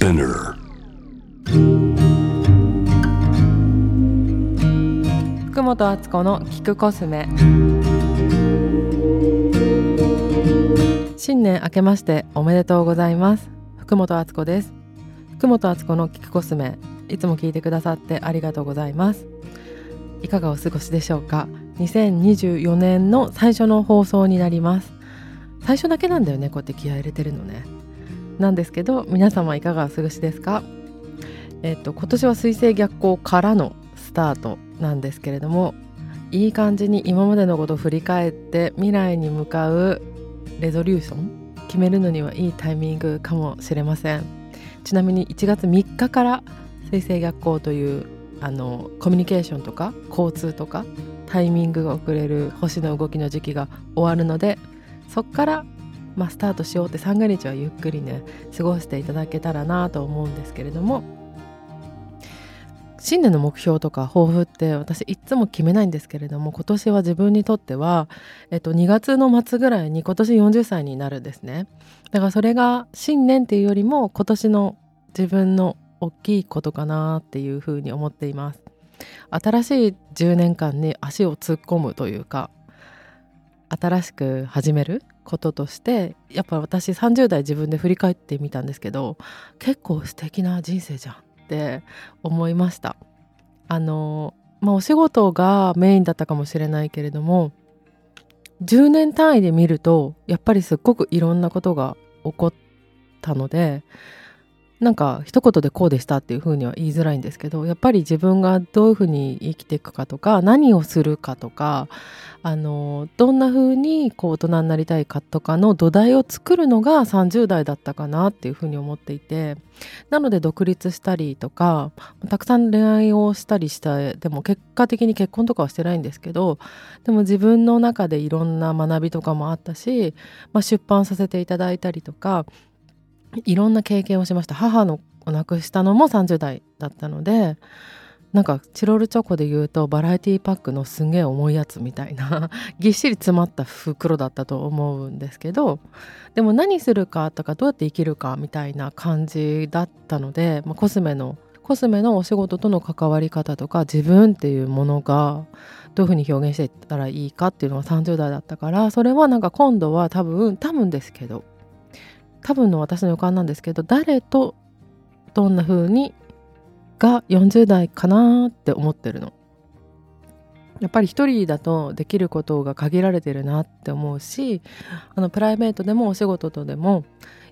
Spinner. 福本敦子の聞くコスメ。新年明けましておめでとうございます。福本敦子です。福本敦子の聞くコスメいつも聞いてくださってありがとうございます。いかがお過ごしでしょうか？2024年の最初の放送になります。最初だけなんだよねこうやって気合い入れてるのね。なんですけど皆様いかがお過ごしですか？えっ、と今年は水星逆行からのスタートなんですけれどもいい感じに今までのことを振り返って未来に向かうレゾリューション決めるのにはいいタイミングかもしれません。ちなみに1月3日から水星逆行というあのコミュニケーションとか交通とかタイミングが遅れる星の動きの時期が終わるのでそっからまあ、スタートしようって三が日はゆっくりね過ごしていただけたらなと思うんですけれども。新年の目標とか抱負って私いつも決めないんですけれども今年は自分にとっては、えっと、2月の末ぐらいに今年40歳になるんですね。だからそれが新年っていうよりも今年の自分の大きいことかなっていうふうに思っています。新しい10年間に足を突っ込むというか新しく始めることとしてやっぱ私30代自分で振り返ってみたんですけど結構素敵な人生じゃんって思いました。あのまあお仕事がメインだったかもしれないけれども10年単位で見るとやっぱりすっごくいろんなことが起こったのでなんか一言でこうでしたっていうふうには言いづらいんですけどやっぱり自分がどういうふうに生きていくかとか何をするかとかあのどんなふうにこう大人になりたいかとかの土台を作るのが30代だったかなっていうふうに思っていてなので独立したりとかたくさん恋愛をしたりしたでも結果的に結婚とかはしてないんですけどでも自分の中でいろんな学びとかもあったし、まあ、出版させていただいたりとかいろんな経験をしました。母のを亡くしたのも30代だったのでなんかチロルチョコで言うとバラエティパックのすげえ重いやつみたいな ぎっしり詰まった袋だったと思うんですけどでも何するかとかどうやって生きるかみたいな感じだったので、まあ、コスメのコスメのお仕事との関わり方とか自分っていうものがどういうふうに表現していったらいいかっていうのが30代だったからそれはなんか今度は多分多分ですけど多分の私の予感なんですけど誰とどんな風にが40代かなって思ってるの。やっぱり一人だとできることが限られてるなって思うしあのプライベートでもお仕事とでも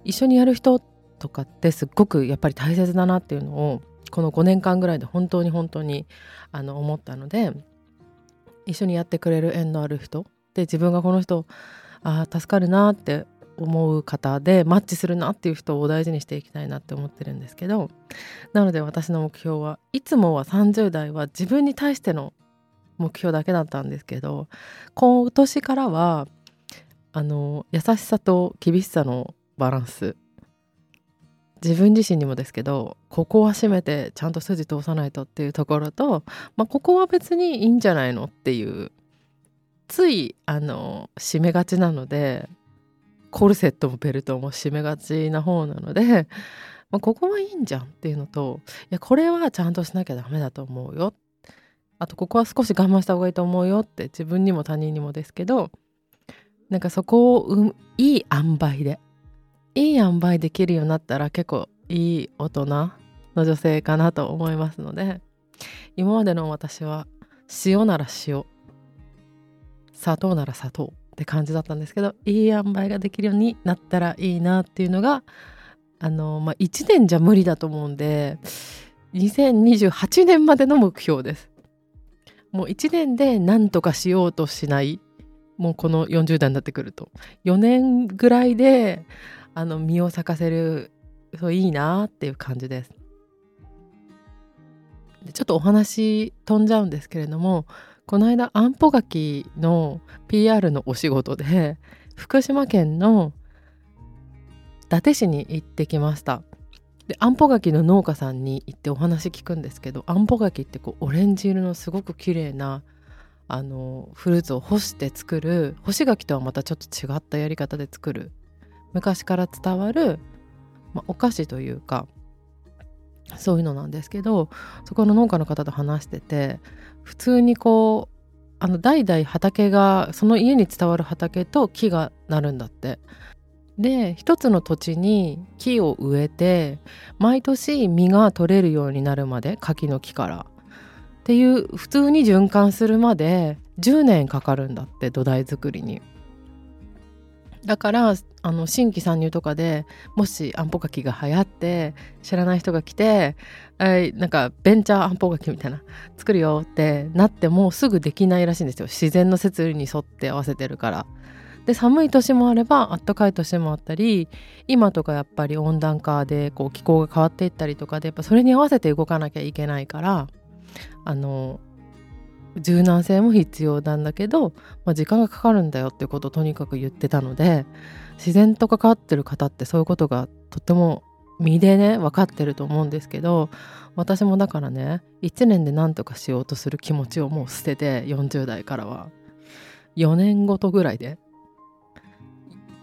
一緒にやる人とかってすっごくやっぱり大切だなっていうのをこの5年間ぐらいで本当に本当にあの思ったので一緒にやってくれる縁のある人で自分がこの人あ助かるなって思う方でマッチするなっていう人を大事にしていきたいなって思ってるんですけどなので私の目標はいつもは30代は自分に対しての目標だけだったんですけど今年からはあの優しさと厳しさのバランス。自分自身にもですけどここは閉めてちゃんと筋通さないとっていうところと、まあ、ここは別にいいんじゃないのっていうついあの締めがちなのでコルセットもベルトも締めがちな方なので、まあ、ここはいいんじゃんっていうのといやこれはちゃんとしなきゃダメだと思うよ。あとここは少し我慢した方がいいと思うよって自分にも他人にもですけどなんかそこを、うん、いい塩梅でいい塩梅できるようになったら結構いい大人の女性かなと思いますので今までの私は塩なら塩砂糖なら砂糖。って感じだったんですけどいい塩梅ができるようになったらいいなっていうのがあの、まあ、1年じゃ無理だと思うんで2028年までの目標です。もう1年で何とかしようとしないもうこの40代になってくると4年ぐらいであの身を咲かせるといいなっていう感じです。ちょっとお話飛んじゃうんですけれどもこの間あんぽ柿の PR のお仕事で福島県の伊達市に行ってきました。であんぽ柿の農家さんに行ってお話聞くんですけどあんぽ柿ってこうオレンジ色のすごく綺麗なあのフルーツを干して作る干し柿とはまたちょっと違ったやり方で作る昔から伝わる、まあ、お菓子というかそういうのなんですけどそこの農家の方と話してて普通にこうあの代々畑がその家に伝わる畑と木がなるんだってで一つの土地に木を植えて毎年実が取れるようになるまで柿の木からっていう普通に循環するまで10年かかるんだって土台作りに。だからあの新規参入とかでもしあんぽ柿が流行って知らない人が来てえなんかベンチャーあんぽ柿みたいな作るよってなってもすぐできないらしいんですよ自然の摂理に沿って合わせてるから。で寒い年もあればあったかい年もあったり今とかやっぱり温暖化でこう気候が変わっていったりとかでやっぱそれに合わせて動かなきゃいけないからあの柔軟性も必要なんだけど、まあ、時間がかかるんだよっていうことをとにかく言ってたので自然と関わってる方ってそういうことがとっても身でね分かってると思うんですけど私もだからね1年で何とかしようとする気持ちをもう捨てて40代からは。4年ごとぐらいで。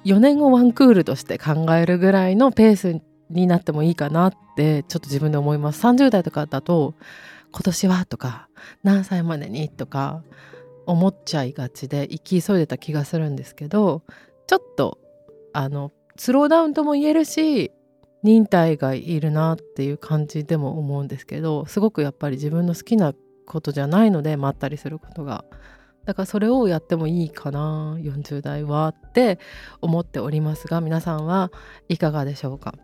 4年をワンクールとして考えるぐらいのペースになってもいいかなってちょっと自分で思います。30代とかだと今年はとか何歳までにとか思っちゃいがちで生き急いでた気がするんですけどちょっとあのスローダウンとも言えるし忍耐がいるなっていう感じでも思うんですけどすごくやっぱり自分の好きなことじゃないので待ったりすることが。だからそれをやってもいいかな40代はって思っておりますが皆さんはいかがでしょうか？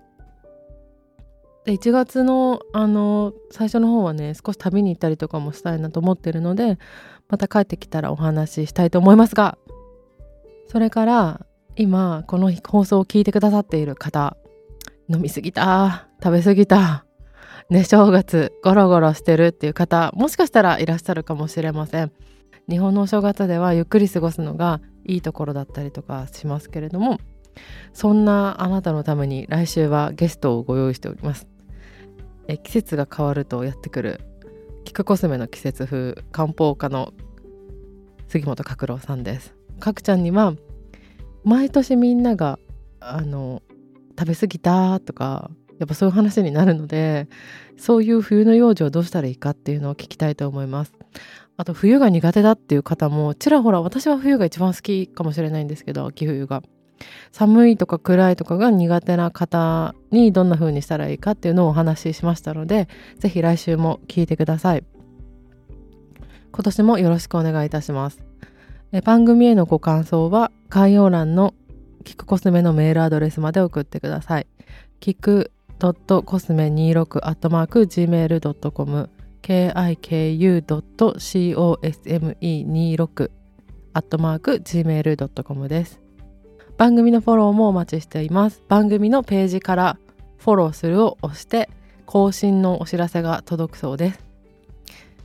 で1月のあの最初の方はね少し旅に行ったりとかもしたいなと思ってるのでまた帰ってきたらお話ししたいと思いますがそれから今この放送を聞いてくださっている方飲みすぎた食べすぎたね正月ゴロゴロしてるっていう方もしかしたらいらっしゃるかもしれません。日本のお正月ではゆっくり過ごすのがいいところだったりとかしますけれどもそんなあなたのために来週はゲストをご用意しております。え季節が変わるとやってくるキクコスメの季節風漢方科の杉本角郎さんです。角ちゃんには毎年みんながあの食べ過ぎたとかやっぱそういう話になるのでそういう冬の養生をどうしたらいいかっていうのを聞きたいと思います。あと冬が苦手だっていう方もちらほら私は冬が一番好きかもしれないんですけど秋冬が。寒いとか暗いとかが苦手な方にどんな風にしたらいいかっていうのをお話ししましたので是非来週も聞いてください。今年もよろしくお願いいたします。番組へのご感想は概要欄のキクコスメのメールアドレスまで送ってください。キクドットコスメ26アットマーク gmail.com kiku.cosme26 アットマーク gmail.com です。番組のフォローもお待ちしています。番組のページからフォローするを押して更新のお知らせが届くそうです。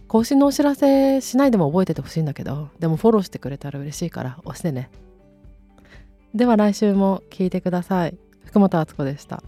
更新のお知らせしないでも覚えててほしいんだけどでもフォローしてくれたら嬉しいから押してね。では来週も聞いてください。福本敦子でした。